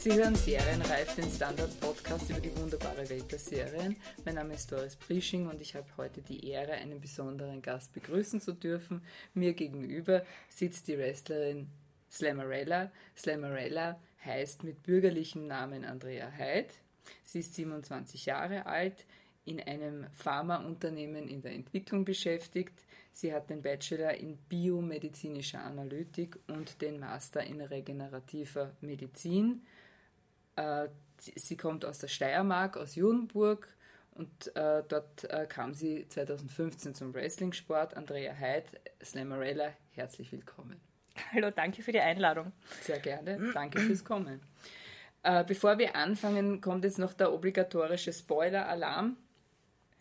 Sie hören Serienreif, den Standard-Podcast über die wunderbare Welt der Serien. Mein Name ist Doris Prisching und ich habe heute die Ehre, einen besonderen Gast begrüßen zu dürfen. Mir gegenüber sitzt die Wrestlerin Slamarella. Slamarella heißt mit bürgerlichem Namen Andrea Heid. Sie ist 27 Jahre alt, in einem Pharmaunternehmen in der Entwicklung beschäftigt. Sie hat den Bachelor in biomedizinischer Analytik und den Master in regenerativer Medizin. Äh, sie kommt aus der Steiermark, aus Judenburg und äh, dort äh, kam sie 2015 zum Wrestling-Sport. Andrea Heid, Slamarella, herzlich willkommen. Hallo, danke für die Einladung. Sehr gerne, danke fürs Kommen. Äh, bevor wir anfangen, kommt jetzt noch der obligatorische Spoiler-Alarm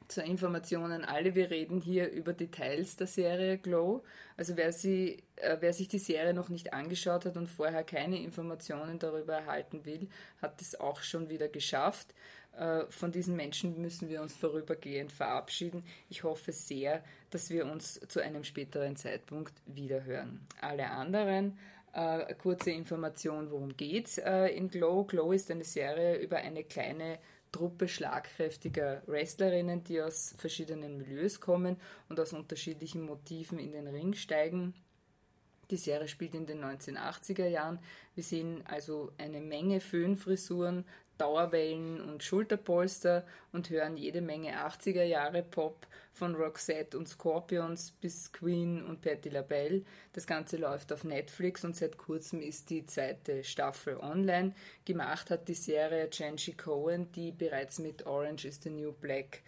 zur Information an alle, wir reden hier über Details der Serie Glow. Also wer, sie, äh, wer sich die Serie noch nicht angeschaut hat und vorher keine Informationen darüber erhalten will, hat es auch schon wieder geschafft. Äh, von diesen Menschen müssen wir uns vorübergehend verabschieden. Ich hoffe sehr, dass wir uns zu einem späteren Zeitpunkt wiederhören. Alle anderen äh, kurze Information, worum geht's äh, in Glow. Glow ist eine Serie über eine kleine Truppe schlagkräftiger Wrestlerinnen, die aus verschiedenen Milieus kommen und aus unterschiedlichen Motiven in den Ring steigen. Die Serie spielt in den 1980er Jahren. Wir sehen also eine Menge Föhnfrisuren, Dauerwellen und Schulterpolster und hören jede Menge 80er Jahre Pop von Roxette und Scorpions bis Queen und Patti LaBelle. Das Ganze läuft auf Netflix und seit kurzem ist die zweite Staffel online. Gemacht hat die Serie Jenshi Cohen, die bereits mit Orange is the New Black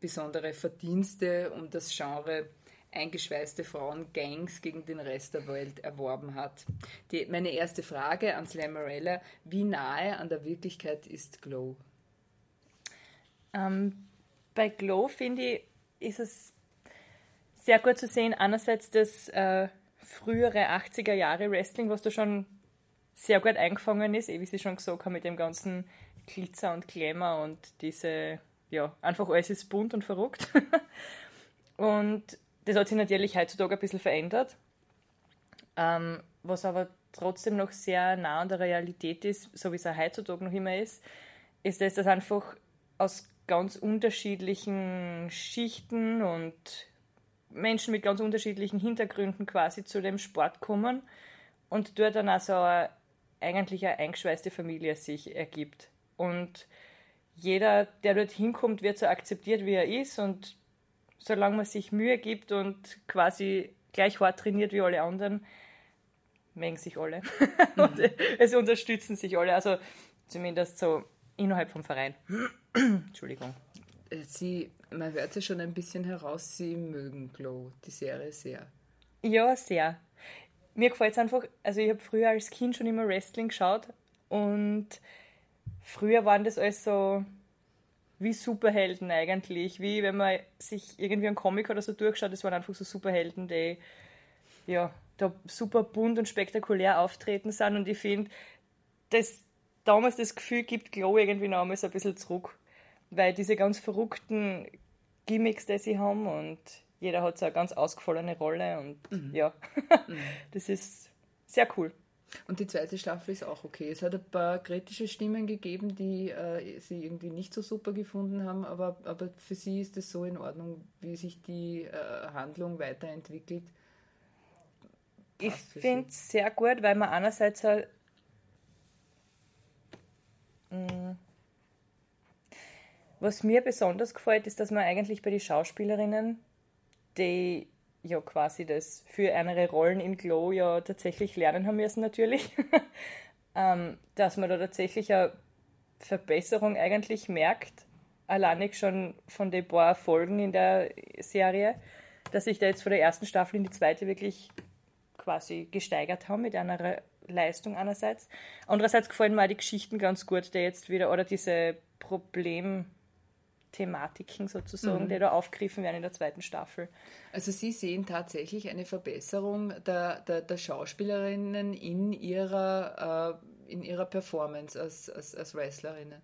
besondere Verdienste um das Genre eingeschweißte Frauengangs gegen den Rest der Welt erworben hat. Die, meine erste Frage an Slamarella, wie nahe an der Wirklichkeit ist Glow? Ähm, bei Glow, finde ich, ist es sehr gut zu sehen, einerseits das äh, frühere 80er Jahre Wrestling, was da schon sehr gut eingefangen ist, wie Sie schon gesagt haben, mit dem ganzen Glitzer und Glamour und diese, ja, einfach alles ist bunt und verrückt. und das hat sich natürlich heutzutage ein bisschen verändert. Ähm, was aber trotzdem noch sehr nah an der Realität ist, so wie es auch heutzutage noch immer ist, ist das, dass einfach aus ganz unterschiedlichen Schichten und Menschen mit ganz unterschiedlichen Hintergründen quasi zu dem Sport kommen und dort dann also eine, eigentlich eine eingeschweißte Familie sich ergibt. Und jeder, der dort hinkommt, wird so akzeptiert, wie er ist und solange man sich Mühe gibt und quasi gleich hart trainiert wie alle anderen, mengen sich alle. und es unterstützen sich alle. Also zumindest so innerhalb vom Verein. Entschuldigung. Sie, man hört ja schon ein bisschen heraus, Sie mögen Glow, die Serie sehr. Ja, sehr. Mir gefällt es einfach, also ich habe früher als Kind schon immer Wrestling geschaut und früher waren das alles so wie Superhelden eigentlich, wie wenn man sich irgendwie einen Comic oder so durchschaut, das waren einfach so Superhelden, die ja, da super bunt und spektakulär auftreten sind und ich finde, dass damals das Gefühl gibt, Glow irgendwie noch einmal so ein bisschen zurück, weil diese ganz verrückten Gimmicks, die sie haben und jeder hat so eine ganz ausgefallene Rolle und mhm. ja, mhm. das ist sehr cool. Und die zweite Staffel ist auch okay. Es hat ein paar kritische Stimmen gegeben, die äh, sie irgendwie nicht so super gefunden haben, aber, aber für sie ist es so in Ordnung, wie sich die äh, Handlung weiterentwickelt. Ich finde es sehr gut, weil man einerseits halt, mm, was mir besonders gefällt, ist, dass man eigentlich bei den Schauspielerinnen, die ja quasi das für andere Rollen in Glow ja tatsächlich lernen haben müssen natürlich, ähm, dass man da tatsächlich eine Verbesserung eigentlich merkt, alleinig schon von den paar Folgen in der Serie, dass sich da jetzt von der ersten Staffel in die zweite wirklich quasi gesteigert haben mit einer Leistung einerseits. Andererseits gefallen mir auch die Geschichten ganz gut, der jetzt wieder, oder diese Problem- Thematiken sozusagen, mhm. die da aufgegriffen werden in der zweiten Staffel. Also Sie sehen tatsächlich eine Verbesserung der, der, der Schauspielerinnen in ihrer, äh, in ihrer Performance als, als, als Wrestlerinnen.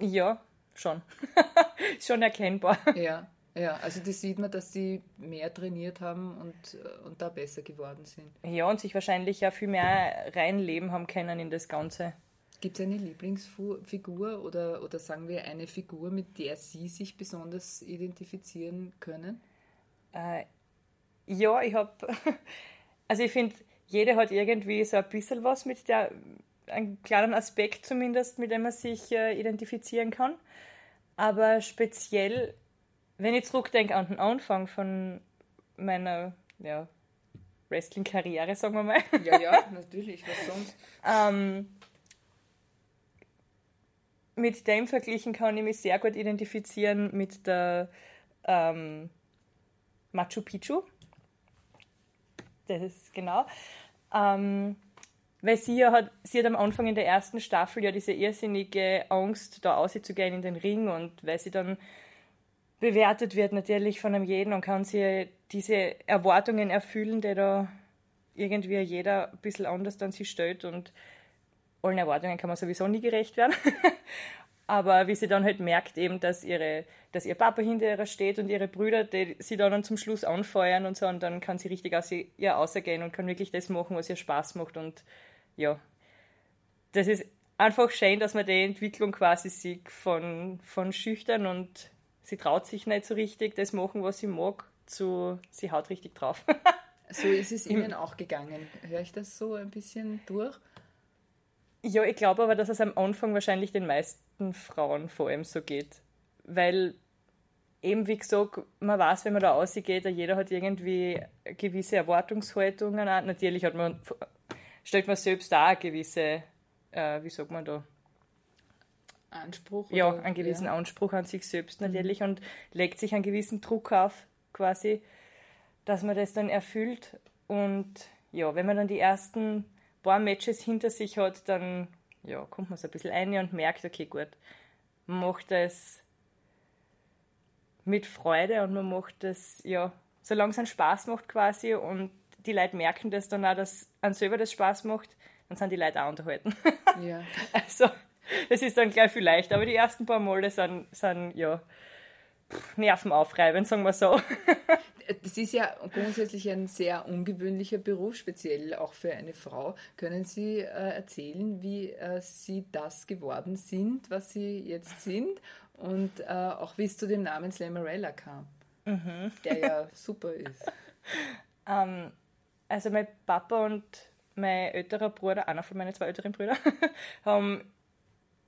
Ja, schon. schon erkennbar. Ja, ja, also das sieht man, dass sie mehr trainiert haben und, und da besser geworden sind. Ja, und sich wahrscheinlich ja viel mehr reinleben haben können in das Ganze. Gibt es eine Lieblingsfigur oder, oder sagen wir eine Figur, mit der Sie sich besonders identifizieren können? Äh, ja, ich habe, also ich finde, jeder hat irgendwie so ein bisschen was mit der, einen kleinen Aspekt zumindest, mit dem man sich äh, identifizieren kann. Aber speziell, wenn ich zurückdenke an den Anfang von meiner ja, Wrestling-Karriere, sagen wir mal. Ja, ja, natürlich, was sonst? ähm, mit dem verglichen kann ich mich sehr gut identifizieren mit der ähm, Machu Picchu. Das ist genau. Ähm, weil sie ja hat, sie hat am Anfang in der ersten Staffel ja diese irrsinnige Angst, da auszugehen in den Ring und weil sie dann bewertet wird natürlich von einem jeden und kann sie diese Erwartungen erfüllen, die da irgendwie jeder ein bisschen anders an sie stellt und allen Erwartungen kann man sowieso nie gerecht werden. Aber wie sie dann halt merkt, eben, dass, ihre, dass ihr Papa hinter ihr steht und ihre Brüder, die sie dann zum Schluss anfeuern und so, und dann kann sie richtig aus ihr ausgehen und kann wirklich das machen, was ihr Spaß macht. Und ja, das ist einfach schön, dass man die Entwicklung quasi sieht von, von schüchtern und sie traut sich nicht so richtig, das machen, was sie mag, zu sie haut richtig drauf. so ist es Ihnen auch gegangen. Höre ich das so ein bisschen durch? Ja, ich glaube aber, dass es am Anfang wahrscheinlich den meisten Frauen vor allem so geht. Weil eben, wie gesagt, man weiß, wenn man da ausgeht, jeder hat irgendwie gewisse Erwartungshaltungen. Natürlich hat man, stellt man selbst auch eine gewisse, äh, wie sagt man da? Anspruch? Ja, oder? einen gewissen ja. Anspruch an sich selbst mhm. natürlich mhm. und legt sich einen gewissen Druck auf, quasi, dass man das dann erfüllt. Und ja, wenn man dann die ersten paar Matches hinter sich hat, dann ja, kommt man so ein bisschen ein und merkt, okay, gut, man macht das mit Freude und man macht das, ja, solange es einen Spaß macht quasi und die Leute merken das dann auch, dass an selber das Spaß macht, dann sind die Leute auch unterhalten. Ja. also, das ist dann gleich viel leichter, aber die ersten paar Male sind, sind ja, Nerven aufreiben, sagen wir so. Das ist ja grundsätzlich ein sehr ungewöhnlicher Beruf, speziell auch für eine Frau. Können Sie äh, erzählen, wie äh, Sie das geworden sind, was Sie jetzt sind und äh, auch wie es zu dem Namen Slamarella kam, mhm. der ja super ist? Ähm, also mein Papa und mein älterer Bruder, einer von meinen zwei älteren Brüdern, haben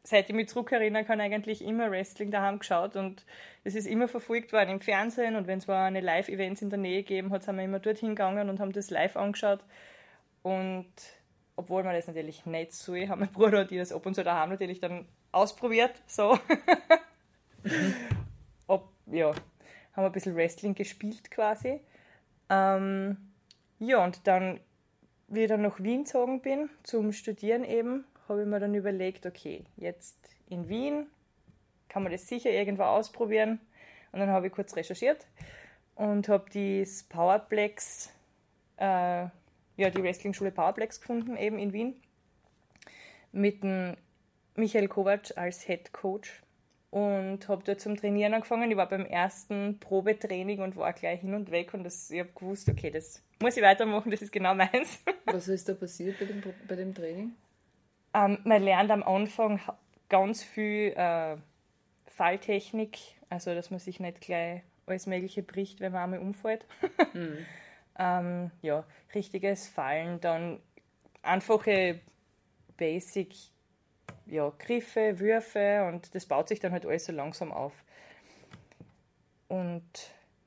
seit ich mich zurückerinnern kann, eigentlich immer Wrestling daheim geschaut und es ist immer verfolgt worden im Fernsehen und wenn es mal eine Live-Events in der Nähe gegeben hat, sind wir immer dorthin gegangen und haben das live angeschaut und obwohl man das natürlich nicht so, haben mein Bruder und ich das ab und zu daheim natürlich dann ausprobiert, so. mhm. Ob, ja, haben wir ein bisschen Wrestling gespielt quasi. Ähm, ja, und dann, wie ich dann nach Wien gezogen bin, zum Studieren eben, habe ich mir dann überlegt, okay, jetzt in Wien kann man das sicher irgendwo ausprobieren. Und dann habe ich kurz recherchiert und habe das Powerplex, äh, ja, die Wrestling-Schule Powerplex gefunden, eben in Wien, mit dem Michael Kovac als Head Coach und habe dort zum Trainieren angefangen. Ich war beim ersten Probetraining und war gleich hin und weg und das, ich habe gewusst, okay, das muss ich weitermachen, das ist genau meins. Was ist da passiert bei dem, bei dem Training? Ähm, man lernt am Anfang ganz viel äh, Falltechnik, also dass man sich nicht gleich alles Mögliche bricht, wenn man einmal umfällt. mhm. ähm, ja, richtiges Fallen, dann einfache Basic ja, Griffe, Würfe und das baut sich dann halt alles so langsam auf. Und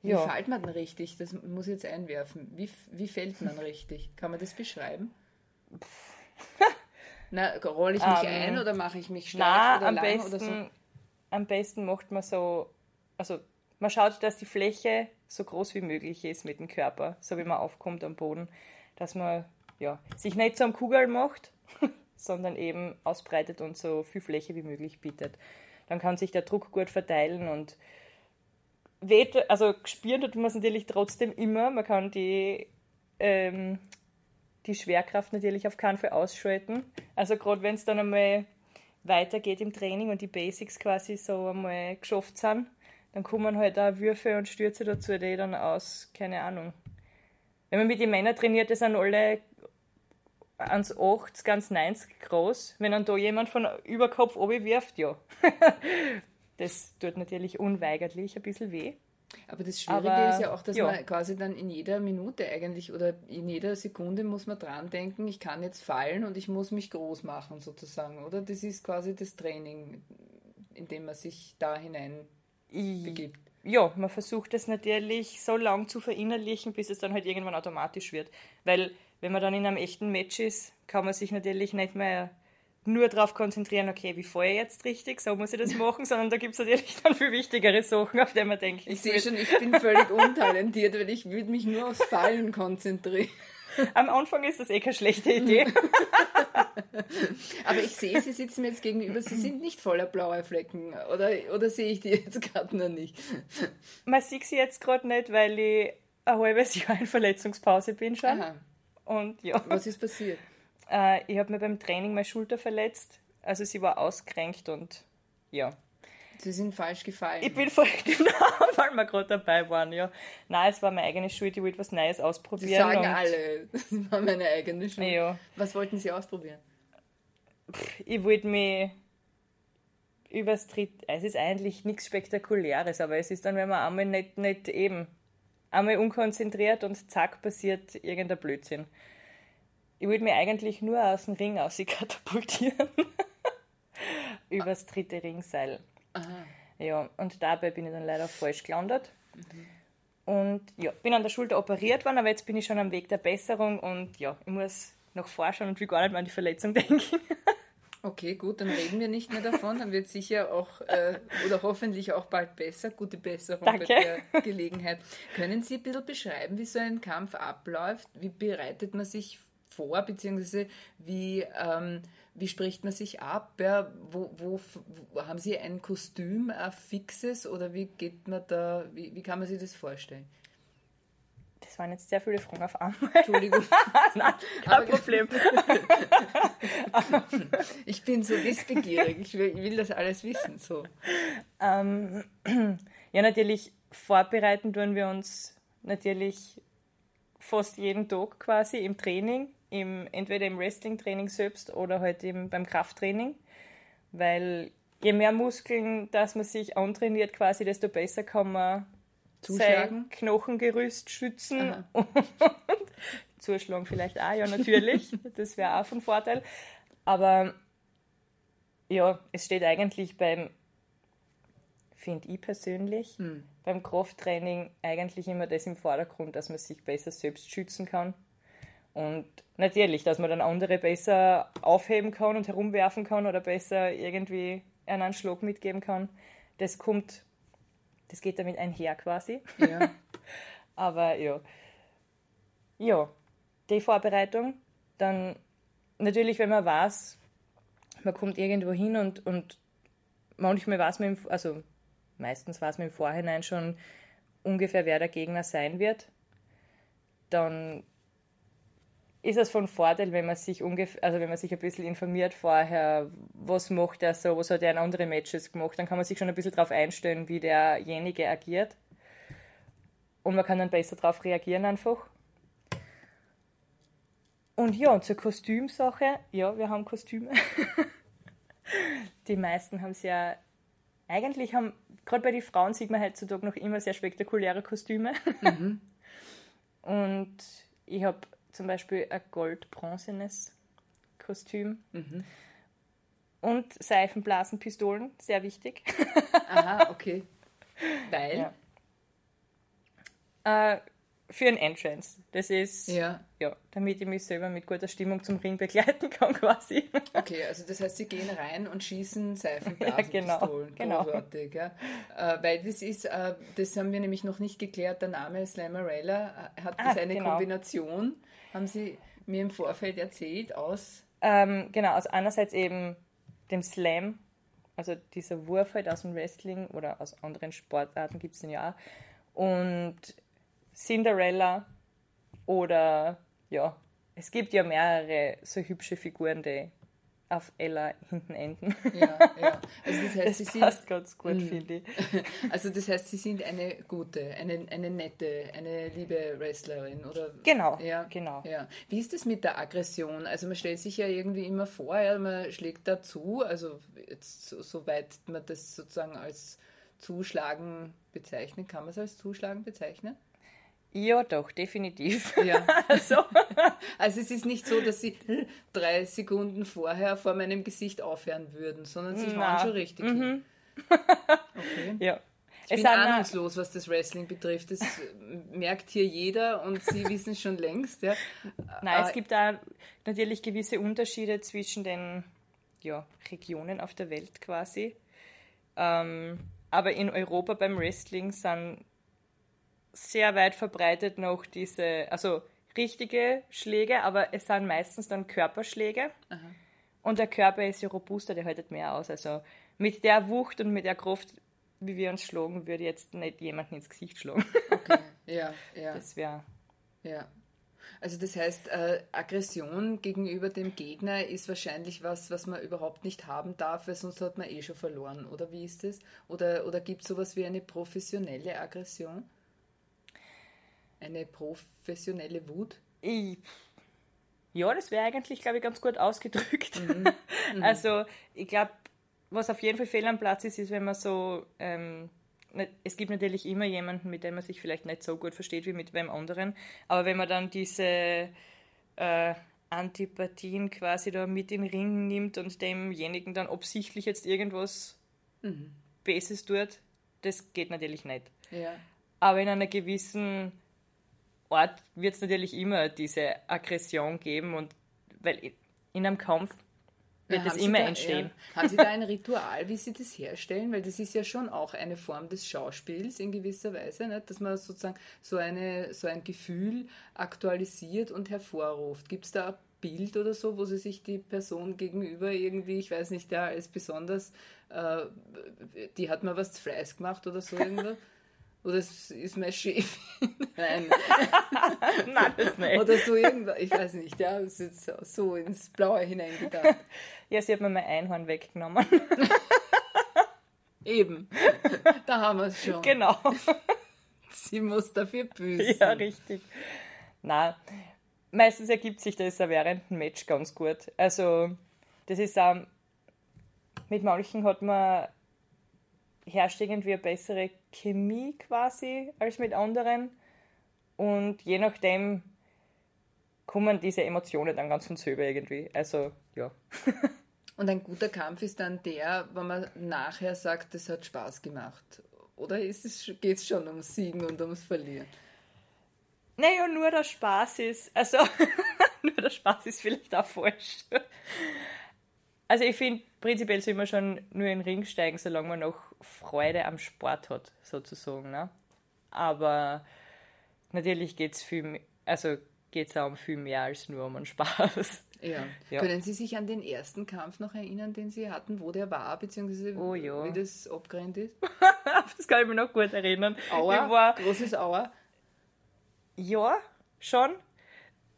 ja. Wie fällt man denn richtig? Das muss ich jetzt einwerfen. Wie, wie fällt man richtig? Kann man das beschreiben? Na, rolle ich mich ähm, ein oder mache ich mich steif oder am lang besten, oder so? Am besten macht man so, also man schaut, dass die Fläche so groß wie möglich ist mit dem Körper, so wie man aufkommt am Boden, dass man ja, sich nicht so am Kugel macht, sondern eben ausbreitet und so viel Fläche wie möglich bietet. Dann kann sich der Druck gut verteilen und weht, also spüren tut man es natürlich trotzdem immer. Man kann die ähm, die Schwerkraft natürlich auf keinen Fall ausschalten. Also gerade wenn es dann einmal weitergeht im Training und die Basics quasi so einmal geschafft sind, dann kommen halt auch Würfe und Stürze dazu, die dann aus, keine Ahnung. Wenn man mit den Männern trainiert, die sind alle 1,80, ganz 90 groß. Wenn dann da jemand von Überkopf oben wirft, ja. das tut natürlich unweigerlich ein bisschen weh. Aber das Schwierige Aber, ist ja auch, dass ja. man quasi dann in jeder Minute eigentlich oder in jeder Sekunde muss man dran denken, ich kann jetzt fallen und ich muss mich groß machen sozusagen, oder? Das ist quasi das Training, in dem man sich da hinein begibt. Ja, man versucht es natürlich so lang zu verinnerlichen, bis es dann halt irgendwann automatisch wird. Weil wenn man dann in einem echten Match ist, kann man sich natürlich nicht mehr nur darauf konzentrieren, okay, wie fahre ich jetzt richtig, so muss ich das machen, sondern da gibt es natürlich dann viel wichtigere Sachen, auf die man denkt. Ich, ich sehe schon, ich bin völlig untalentiert, weil ich würde mich nur aufs Fallen konzentrieren. Am Anfang ist das eh keine schlechte Idee. Aber ich sehe, Sie sitzen mir jetzt gegenüber, Sie sind nicht voller blauer Flecken, oder, oder sehe ich die jetzt gerade noch nicht? Man sieht sie jetzt gerade nicht, weil ich ein halbes Jahr in Verletzungspause bin schon. Aha. Und ja. Was ist passiert? Äh, ich habe mir beim Training meine Schulter verletzt. Also sie war ausgerenkt und ja. Sie sind falsch gefallen. Ich bin voll genau, weil wir gerade dabei waren, ja. Nein, es war meine eigene Schuld, ich wollte was Neues ausprobieren. Sie sagen alle, das war meine eigene Schuld. Ja. Was wollten Sie ausprobieren? Ich wollte mich übers Tritt, es ist eigentlich nichts Spektakuläres, aber es ist dann, wenn man einmal nicht, nicht eben, einmal unkonzentriert und zack passiert irgendein Blödsinn. Ich wollte mich eigentlich nur aus dem Ring aus katapultieren. Übers dritte Ringseil. Aha. Ja, und dabei bin ich dann leider falsch gelandet. Mhm. Und ja, bin an der Schulter operiert worden, aber jetzt bin ich schon am Weg der Besserung und ja, ich muss noch forschen und will gar nicht mehr an die Verletzung denken. Okay, gut, dann reden wir nicht mehr davon. Dann wird sicher auch äh, oder hoffentlich auch bald besser. Gute Besserung Danke. bei der Gelegenheit. Können Sie ein bisschen beschreiben, wie so ein Kampf abläuft? Wie bereitet man sich vor, beziehungsweise wie, ähm, wie spricht man sich ab? Ja, wo, wo, wo, haben Sie ein Kostüm, ein fixes oder wie geht man da, wie, wie kann man sich das vorstellen? Das waren jetzt sehr viele Fragen auf einmal. Entschuldigung. Nein, kein Aber Problem. ich bin so wissbegierig. Ich will, ich will das alles wissen. So. Ähm, ja, natürlich vorbereiten tun wir uns natürlich fast jeden Tag quasi im Training im, entweder im Wrestling-Training selbst oder halt eben beim Krafttraining, weil je mehr Muskeln, dass man sich antrainiert quasi, desto besser kann man Zuschlagen. sein Knochengerüst schützen und zuschlagen vielleicht auch, ja natürlich, das wäre auch von Vorteil, aber ja, es steht eigentlich beim, finde ich persönlich, hm. beim Krafttraining eigentlich immer das im Vordergrund, dass man sich besser selbst schützen kann und natürlich, dass man dann andere besser aufheben kann und herumwerfen kann oder besser irgendwie einen Schlag mitgeben kann, das kommt, das geht damit einher quasi. Ja. Aber ja. Ja, die Vorbereitung. Dann natürlich, wenn man weiß, man kommt irgendwo hin und, und manchmal weiß man, im, also meistens weiß man im Vorhinein schon ungefähr, wer der Gegner sein wird, dann ist es von Vorteil, wenn man sich ungefähr, also wenn man sich ein bisschen informiert vorher, was macht er so, was hat er in anderen Matches gemacht, dann kann man sich schon ein bisschen darauf einstellen, wie derjenige agiert. Und man kann dann besser darauf reagieren einfach. Und ja, zur Kostümsache, ja, wir haben Kostüme. Die meisten haben es ja, eigentlich haben, gerade bei den Frauen sieht man heutzutage noch immer sehr spektakuläre Kostüme. Mhm. Und ich habe zum Beispiel ein gold-bronzenes Kostüm. Mhm. Und Seifenblasenpistolen, sehr wichtig. Aha, okay. Weil? Ja. Äh, für ein Entrance. Das ist, ja. ja, damit ich mich selber mit guter Stimmung zum Ring begleiten kann, quasi. Okay, also das heißt, sie gehen rein und schießen Seifenblasenpistolen. Ja, genau. genau. Großartig, ja. Äh, weil das ist, äh, das haben wir nämlich noch nicht geklärt, der Name Slammerella äh, hat das ah, eine genau. Kombination haben Sie mir im Vorfeld erzählt aus? Ähm, genau, also einerseits eben dem Slam, also dieser Wurf halt aus dem Wrestling oder aus anderen Sportarten gibt es den ja auch. Und Cinderella oder ja, es gibt ja mehrere so hübsche Figuren, die auf Ella hinten enden. Ja, ja. Also das heißt, Das sie sind, passt ganz gut, Mhm. finde ich. also das heißt, sie sind eine gute, eine, eine nette, eine liebe Wrestlerin, oder? Genau, Ja, genau. Ja. Wie ist das mit der Aggression? Also man stellt sich ja irgendwie immer vor, ja, man schlägt dazu, also jetzt so, soweit man das sozusagen als Zuschlagen bezeichnen, kann man es als Zuschlagen bezeichnen? Ja, doch, definitiv. Ja. Also, Also es ist nicht so, dass sie drei Sekunden vorher vor meinem Gesicht aufhören würden, sondern sie Na. hauen schon richtig Mhm. hin. Okay. ja. Ich bin sind auch- ahnungslos, was das Wrestling betrifft. Das merkt hier jeder und Sie wissen es schon längst. Ja. Nein, Äh, es gibt da natürlich gewisse Unterschiede zwischen den ja, Regionen auf der Welt quasi. Ähm, aber in Europa beim Wrestling sind sehr weit verbreitet noch diese, also richtige Schläge, aber es sind meistens dann Körperschläge. Aha. Und der Körper ist ja robuster, der haltet mehr aus. Also mit der Wucht und mit der Kraft, wie wir uns schlagen, würde jetzt nicht jemanden ins Gesicht schlagen. Okay, ja, ja, Das wäre ja. Also das heißt, äh, Aggression gegenüber dem Gegner ist wahrscheinlich was, was man überhaupt nicht haben darf, weil sonst hat man eh schon verloren. Oder wie ist es? Oder, oder gibt es sowas wie eine professionelle Aggression? Eine professionelle Wut? Ich, ja, das wäre eigentlich, glaube ich, ganz gut ausgedrückt. Mhm. Also, ich glaube, was auf jeden Fall fehl am Platz ist, ist, wenn man so. Ähm, nicht- es gibt natürlich immer jemanden, mit dem man sich vielleicht nicht so gut versteht wie mit wem anderen, aber wenn man dann diese äh, Antipathien quasi da mit in den Ring nimmt und demjenigen dann absichtlich jetzt irgendwas Mhm. Bases tut, das geht natürlich nicht. Ja. Aber in einer gewissen Ort wird es natürlich immer diese Aggression geben und weil in einem Kampf wird Ja, Sie immer da, entstehen. Ja, haben Sie da ein Ritual, wie Sie das herstellen? Weil das ist ja schon auch eine Form des Schauspiels in gewisser Weise, nicht? dass man sozusagen so, eine, so ein Gefühl aktualisiert und hervorruft. Gibt es da ein Bild oder so, wo Sie sich die Person gegenüber irgendwie, ich weiß nicht, ja, als besonders, äh, die hat mal was zu Fleiß gemacht oder so irgendwas? Oder es ist mein Chef. Nein. Nein, das nicht. Oder so irgendwas. Ich weiß nicht, ja, das ist jetzt so ins Blaue hineingedacht. Ja, sie hat mir mein Einhorn weggenommen. Eben. Da haben wir es schon. genau. Sie muss dafür büßen. Ja, richtig. Na, meistens ergibt sich das auch während dem Match ganz gut. Also, das ist auch, mit manchen hat man herrscht irgendwie eine bessere Chemie quasi als mit anderen. Und je nachdem kommen diese Emotionen dann ganz von selber irgendwie. Also, ja. Und ein guter Kampf ist dann der, wenn man nachher sagt, das hat Spaß gemacht. Oder geht es schon ums Siegen und ums Verlieren? Naja, nur der Spaß ist, also nur der Spaß ist vielleicht auch falsch. Also ich finde, prinzipiell soll man schon nur in den Ring steigen, solange man noch Freude am Sport hat, sozusagen. Ne? Aber natürlich geht es viel, also geht's auch um viel mehr als nur um den Spaß. Ja. Ja. Können Sie sich an den ersten Kampf noch erinnern, den Sie hatten, wo der war, beziehungsweise Oh ja. wie das abgerennt ist? das kann ich mir noch gut erinnern. Aua, Ich war, großes Aua. Ja, schon.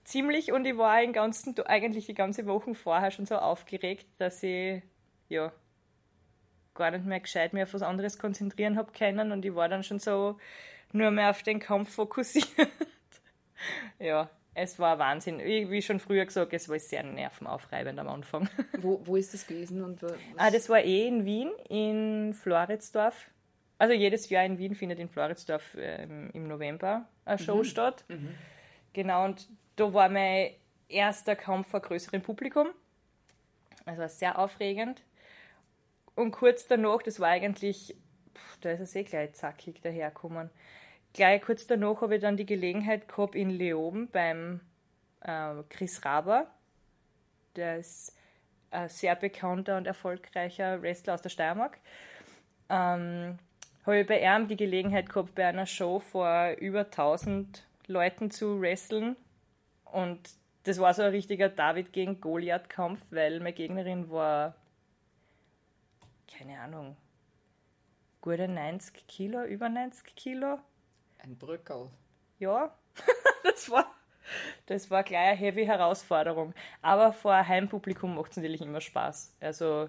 Ziemlich und ich war den ganzen, eigentlich die ganze Woche vorher schon so aufgeregt, dass ich ja gar nicht mehr gescheit mehr auf was anderes konzentrieren habe können und ich war dann schon so nur mehr auf den Kampf fokussiert. ja, es war Wahnsinn. Wie, wie schon früher gesagt, es war sehr nervenaufreibend am Anfang. Wo, wo ist das gewesen? Und was? Ah, das war eh in Wien, in Floridsdorf. Also jedes Jahr in Wien findet in Floridsdorf ähm, im November eine Show statt. Genau, und da war mein erster Kampf vor größerem Publikum. Also war sehr aufregend. Und kurz danach, das war eigentlich, pff, da ist es eh gleich zackig daherkommen. Gleich kurz danach habe ich dann die Gelegenheit gehabt in Leoben beim äh, Chris Raber. Der ist ein sehr bekannter und erfolgreicher Wrestler aus der Steiermark. Ähm, habe ich bei ihm die Gelegenheit gehabt, bei einer Show vor über 1000 Leuten zu wresteln. Und das war so ein richtiger David gegen Goliath-Kampf, weil meine Gegnerin war, keine Ahnung, gute 90 Kilo, über 90 Kilo. Ein Brückerl. Ja, das war, Das war gleich eine heavy Herausforderung. Aber vor Heimpublikum macht es natürlich immer Spaß. Also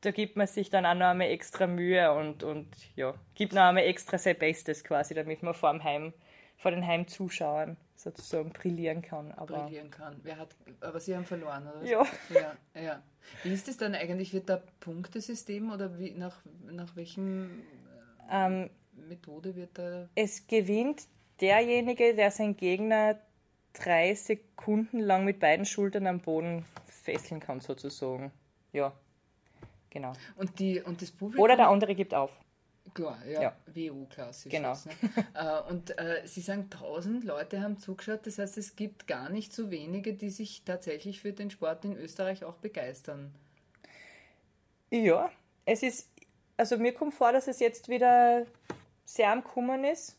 da gibt man sich dann auch noch einmal extra Mühe und, und ja, gibt noch einmal extra sein Bestes quasi, damit man vor, dem Heim, vor den Heimzuschauern sozusagen brillieren kann. Aber brillieren kann. Wer hat, aber sie haben verloren, oder? Ja. ja. Ja, Wie ist es dann eigentlich? Wird da Punktesystem oder wie, nach, nach welchem äh, ähm, Methode wird da? Es gewinnt derjenige, der seinen Gegner drei Sekunden lang mit beiden Schultern am Boden fesseln kann, sozusagen. Ja, genau. Und, die, und das Publikum? Oder der andere gibt auf. Klar, ja, ja. WU-klassisch. Genau. ne? äh, und äh, Sie sagen, 1000 Leute haben zugeschaut, das heißt, es gibt gar nicht so wenige, die sich tatsächlich für den Sport in Österreich auch begeistern. Ja, es ist, also mir kommt vor, dass es jetzt wieder sehr am Kummern ist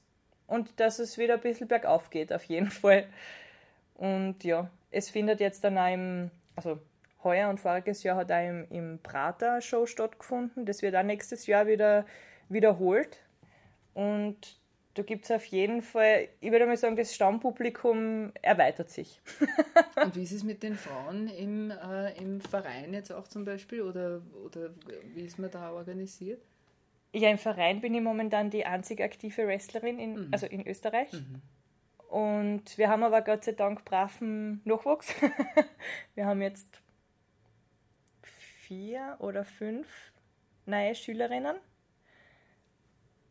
und dass es wieder ein bisschen bergauf geht, auf jeden Fall. Und ja, es findet jetzt dann auch im, also heuer und voriges Jahr hat auch im, im Prater Show stattgefunden. Das wird auch nächstes Jahr wieder wiederholt. Und da gibt es auf jeden Fall, ich würde mal sagen, das Stammpublikum erweitert sich. Und wie ist es mit den Frauen im, äh, im Verein jetzt auch zum Beispiel? Oder, oder wie ist man da organisiert? Ja, im Verein bin ich momentan die einzige aktive Wrestlerin, in, mhm. also in Österreich. Mhm. Und wir haben aber Gott sei Dank braven Nachwuchs. wir haben jetzt vier oder fünf neue Schülerinnen.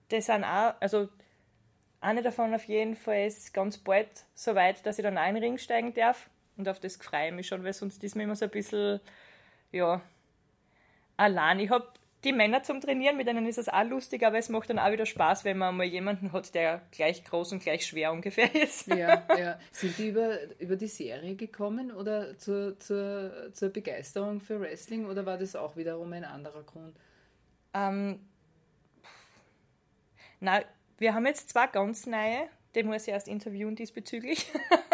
Das sind auch, also eine davon auf jeden Fall ist ganz bald so weit, dass ich dann einen Ring steigen darf. Und auf das freue ich mich schon, weil sonst ist mir immer so ein bisschen, ja, allein. Ich habe die Männer zum Trainieren, mit denen ist es auch lustig, aber es macht dann auch wieder Spaß, wenn man mal jemanden hat, der gleich groß und gleich schwer ungefähr ist. Ja, ja. Sind die über, über die Serie gekommen oder zur, zur, zur Begeisterung für Wrestling oder war das auch wiederum ein anderer Grund? Ähm, na, wir haben jetzt zwei ganz neue, den muss ich erst interviewen diesbezüglich.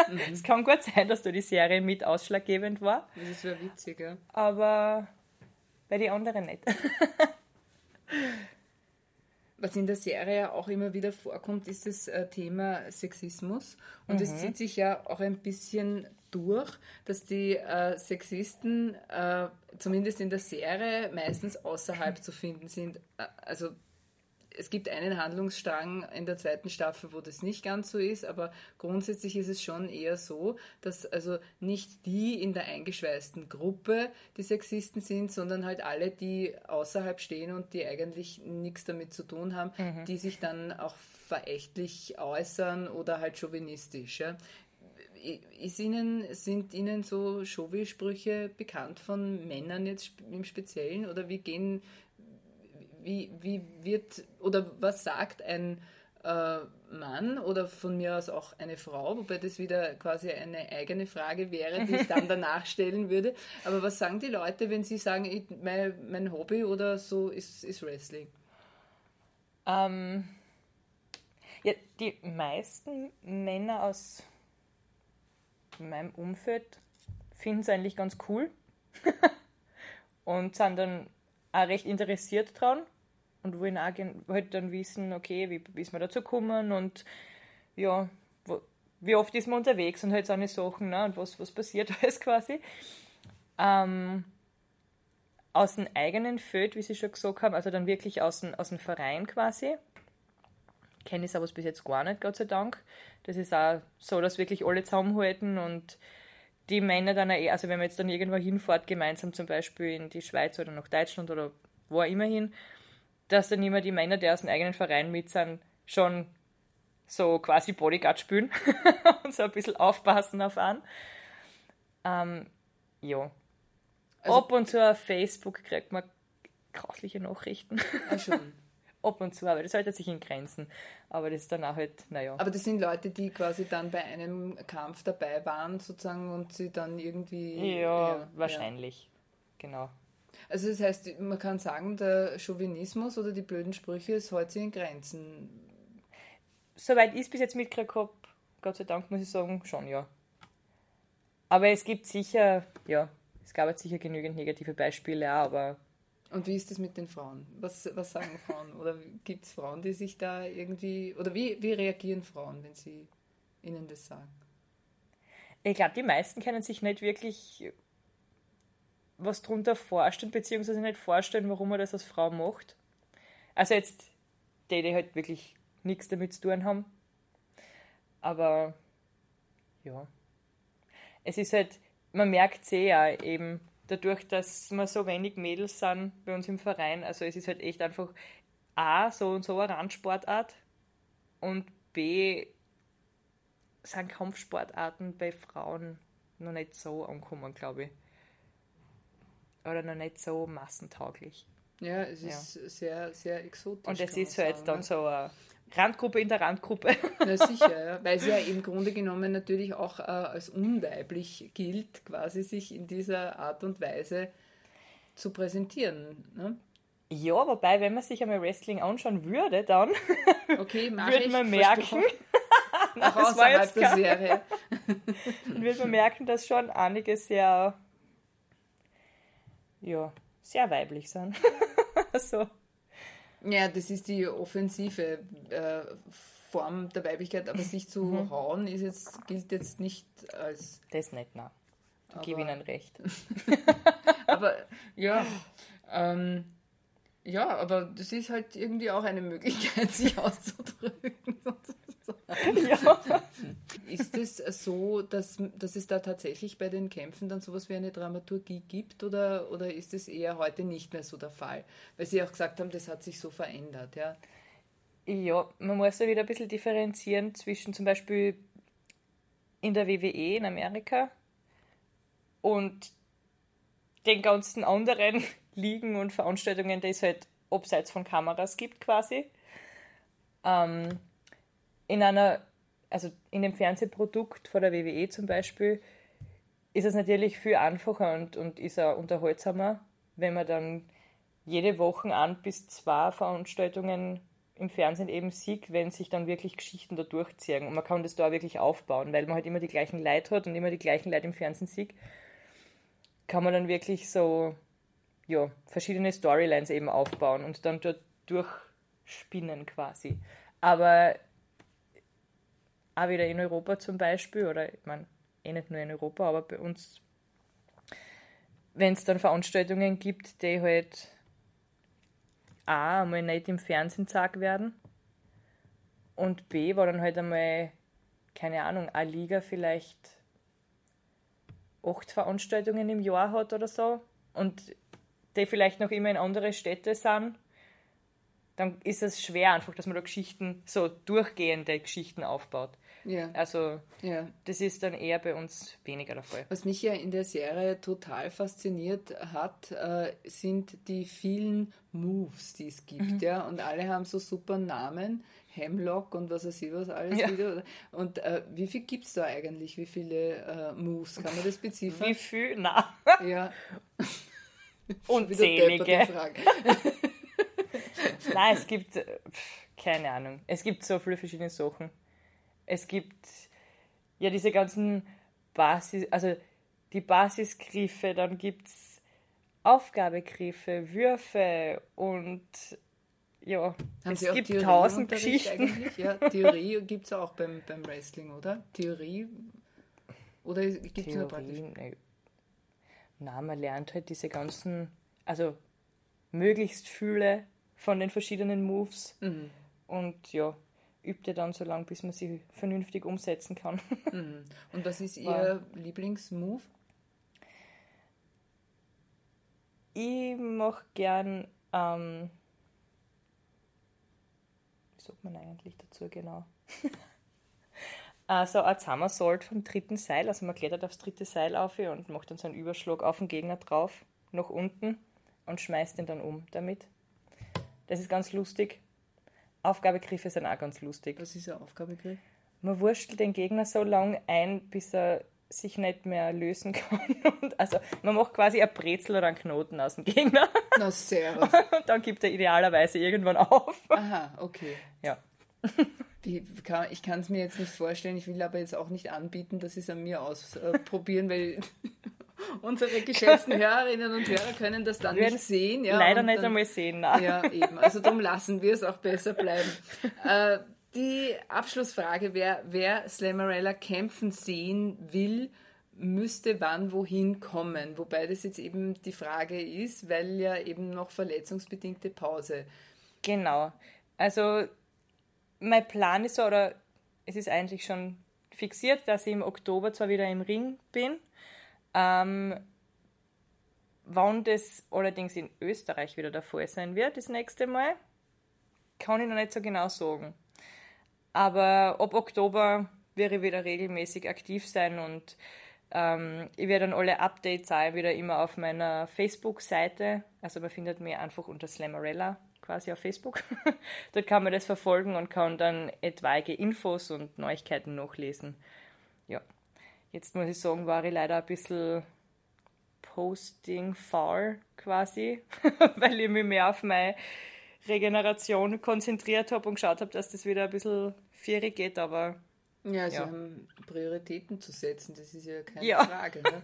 Mhm. es kann gut sein, dass da die Serie mit ausschlaggebend war. Das wäre witzig, ja. Aber bei den anderen nicht. Was in der Serie auch immer wieder vorkommt, ist das äh, Thema Sexismus. Und es mhm. zieht sich ja auch ein bisschen durch, dass die äh, Sexisten äh, zumindest in der Serie meistens außerhalb zu finden sind. Also es gibt einen Handlungsstrang in der zweiten Staffel, wo das nicht ganz so ist, aber grundsätzlich ist es schon eher so, dass also nicht die in der eingeschweißten Gruppe die Sexisten sind, sondern halt alle, die außerhalb stehen und die eigentlich nichts damit zu tun haben, mhm. die sich dann auch verächtlich äußern oder halt chauvinistisch. Ja. Ist Ihnen, sind Ihnen so Chauvi-Sprüche bekannt von Männern jetzt im Speziellen oder wie gehen wie, wie wird oder was sagt ein äh, Mann oder von mir aus auch eine Frau, wobei das wieder quasi eine eigene Frage wäre, die ich dann danach stellen würde. Aber was sagen die Leute, wenn sie sagen, ich, mein, mein Hobby oder so ist, ist Wrestling? Ähm, ja, die meisten Männer aus meinem Umfeld finden es eigentlich ganz cool und sind dann auch recht interessiert dran und wollen auch halt dann wissen, okay, wie, ist man dazu gekommen und ja, wo, wie oft ist man unterwegs und halt so eine Sachen ne, und was, was passiert alles quasi. Ähm, aus dem eigenen Feld, wie Sie schon gesagt haben, also dann wirklich aus dem, aus dem Verein quasi. Kenne ich aber bis jetzt gar nicht, Gott sei Dank. Das ist auch so, dass wirklich alle zusammenhalten und die Männer dann auch, also wenn man jetzt dann irgendwo hinfährt, gemeinsam zum Beispiel in die Schweiz oder nach Deutschland oder wo auch immer hin, dass dann immer die Männer, die aus dem eigenen Verein mit sind, schon so quasi Bodyguard spielen und so ein bisschen aufpassen auf an. Ähm, ja. Also, Ab und zu auf Facebook kriegt man grausliche Nachrichten. Ah, schon. Ab und zu, aber das hält sich in Grenzen. Aber das ist dann auch halt, naja. Aber das sind Leute, die quasi dann bei einem Kampf dabei waren, sozusagen, und sie dann irgendwie. Ja, ja wahrscheinlich. Ja. Genau. Also das heißt, man kann sagen, der Chauvinismus oder die blöden Sprüche ist heute in Grenzen. Soweit ich es bis jetzt mitgekriegt habe, Gott sei Dank muss ich sagen, schon ja. Aber es gibt sicher, ja, es gab jetzt sicher genügend negative Beispiele, aber. Und wie ist das mit den Frauen? Was, was sagen Frauen? Oder gibt es Frauen, die sich da irgendwie. Oder wie, wie reagieren Frauen, wenn sie ihnen das sagen? ich glaube, die meisten können sich nicht wirklich was drunter vorstellen, beziehungsweise nicht vorstellen, warum man das als Frau macht. Also jetzt die, die halt wirklich nichts damit zu tun haben. Aber ja. Es ist halt, man merkt sehr eben dadurch, dass wir so wenig Mädels sind bei uns im Verein. Also es ist halt echt einfach A, so und so eine Randsportart und B, sind Kampfsportarten bei Frauen noch nicht so angekommen, glaube ich. Oder noch nicht so massentauglich. Ja, es ist ja. sehr, sehr exotisch. Und es ist halt sagen, dann ne? so eine Randgruppe in der Randgruppe. Ja, sicher, ja. weil sie ja im Grunde genommen natürlich auch äh, als unweiblich gilt, quasi sich in dieser Art und Weise zu präsentieren. Ne? Ja, wobei, wenn man sich einmal Wrestling anschauen würde, dann okay, würde man merken, Nach das war jetzt der Serie. dann wird man merken, dass schon einige sehr, ja, sehr weiblich sind. so. Ja, das ist die offensive äh, Form der Weiblichkeit, aber sich zu mhm. hauen ist jetzt, gilt jetzt nicht als. Das nicht, nein. Ich gebe Ihnen recht. aber ja, ähm, ja, aber das ist halt irgendwie auch eine Möglichkeit, sich auszudrücken. ja. Ist es so, dass, dass es da tatsächlich bei den Kämpfen dann sowas wie eine Dramaturgie gibt oder, oder ist es eher heute nicht mehr so der Fall? Weil Sie auch gesagt haben, das hat sich so verändert, ja? Ja, man muss ja wieder ein bisschen differenzieren zwischen zum Beispiel in der WWE in Amerika und den ganzen anderen Ligen und Veranstaltungen, die es halt abseits von Kameras gibt quasi. Ähm, in einer, also in dem Fernsehprodukt von der WWE zum Beispiel, ist es natürlich viel einfacher und, und ist auch unterhaltsamer, wenn man dann jede Woche ein bis zwei Veranstaltungen im Fernsehen eben sieht, wenn sich dann wirklich Geschichten da durchziehen. Und man kann das da wirklich aufbauen, weil man halt immer die gleichen Leute hat und immer die gleichen Leute im Fernsehen sieht, kann man dann wirklich so ja, verschiedene Storylines eben aufbauen und dann dort durchspinnen quasi. Aber auch wieder in Europa zum Beispiel, oder ich meine, eh nicht nur in Europa, aber bei uns, wenn es dann Veranstaltungen gibt, die halt A, einmal nicht im Fernsehen gesagt werden und B, war dann halt einmal, keine Ahnung, eine Liga vielleicht acht Veranstaltungen im Jahr hat oder so und die vielleicht noch immer in andere Städte sind, dann ist es schwer einfach, dass man da Geschichten, so durchgehende Geschichten aufbaut. Ja. Also ja. das ist dann eher bei uns weniger der Fall. Was mich ja in der Serie total fasziniert hat, äh, sind die vielen Moves, die es gibt. Mhm. Ja? Und alle haben so super Namen. Hemlock und was weiß ich was alles ja. wieder. Und äh, wie viel gibt es da eigentlich? Wie viele äh, Moves? Kann man das beziffern? Wie viel? Na. Ja. Unzählige. Nein, es gibt, keine Ahnung, es gibt so viele verschiedene Sachen es gibt ja diese ganzen Basis, also die Basisgriffe, dann gibt es Aufgabegriffe, Würfe und ja, Haben es gibt Theorie tausend Geschichten. Eigentlich? Ja, Theorie gibt es auch beim, beim Wrestling, oder? Theorie oder gibt es nur praktisch? Ne. Nein, man lernt halt diese ganzen, also möglichst viele von den verschiedenen Moves. Mhm. Und ja, übt ihr dann so lange, bis man sie vernünftig umsetzen kann. Mhm. Und was ist Ihr. Lieblingsmove? Ich mache gern, ähm, wie sagt man eigentlich dazu genau? also ein Somersault vom dritten Seil, also man klettert aufs dritte Seil auf und macht dann so einen Überschlag auf den Gegner drauf, nach unten und schmeißt ihn dann um damit. Das ist ganz lustig. Aufgabegriffe sind auch ganz lustig. Was ist ein Aufgabegriff? Man wurschtelt den Gegner so lange ein, bis er sich nicht mehr lösen kann. Und also man macht quasi ein Brezel oder einen Knoten aus dem Gegner. Na sehr. Und dann gibt er idealerweise irgendwann auf. Aha, okay. Ja. ich kann es mir jetzt nicht vorstellen, ich will aber jetzt auch nicht anbieten, dass sie es an mir ausprobieren, weil unsere geschätzten Hörerinnen und Hörer können das dann nicht sehen. Ja, leider nicht dann, einmal sehen. Nein. Ja, eben. Also darum lassen wir es auch besser bleiben. Äh, die Abschlussfrage wäre, wer Slammerella kämpfen sehen will, müsste wann wohin kommen. Wobei das jetzt eben die Frage ist, weil ja eben noch verletzungsbedingte Pause. Genau. Also mein Plan ist so, oder es ist eigentlich schon fixiert, dass ich im Oktober zwar wieder im Ring bin. Ähm, wann das allerdings in Österreich wieder der Fall sein wird, das nächste Mal, kann ich noch nicht so genau sagen. Aber ab Oktober werde ich wieder regelmäßig aktiv sein und ähm, ich werde dann alle Updates auch wieder immer auf meiner Facebook-Seite. Also man findet mich einfach unter Slammerella quasi auf Facebook. Dort kann man das verfolgen und kann dann etwaige Infos und Neuigkeiten nachlesen. Ja, jetzt muss ich sagen, war ich leider ein bisschen posting faul quasi, weil ich mich mehr auf meine Regeneration konzentriert habe und geschaut habe, dass das wieder ein bisschen fierig geht, aber ja, sie ja. haben Prioritäten zu setzen, das ist ja keine ja. Frage. Ne?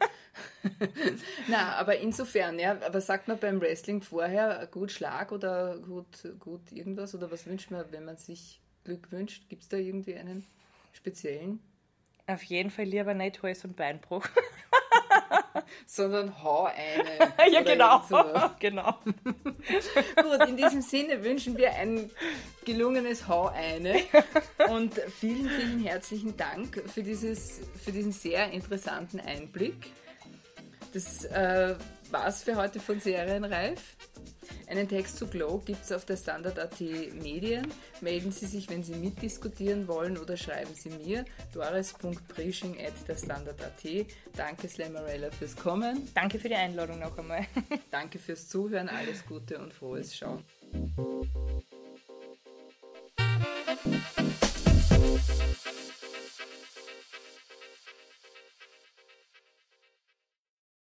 Na, aber insofern, ja, aber sagt man beim Wrestling vorher gut Schlag oder gut, gut irgendwas oder was wünscht man, wenn man sich Glück wünscht? Gibt es da irgendwie einen speziellen? Auf jeden Fall lieber nicht Hals- und Beinbruch. sondern hau eine. ja, genau. genau. Gut, in diesem Sinne wünschen wir ein gelungenes Hau eine und vielen, vielen herzlichen Dank für, dieses, für diesen sehr interessanten Einblick. Das äh, war's für heute von Serienreif. Einen Text zu Glow gibt es auf der Standard.at Medien. Melden Sie sich, wenn Sie mitdiskutieren wollen oder schreiben Sie mir doris.preaching Danke Slamarella fürs Kommen. Danke für die Einladung noch einmal. Danke fürs Zuhören, alles Gute und frohes Schauen.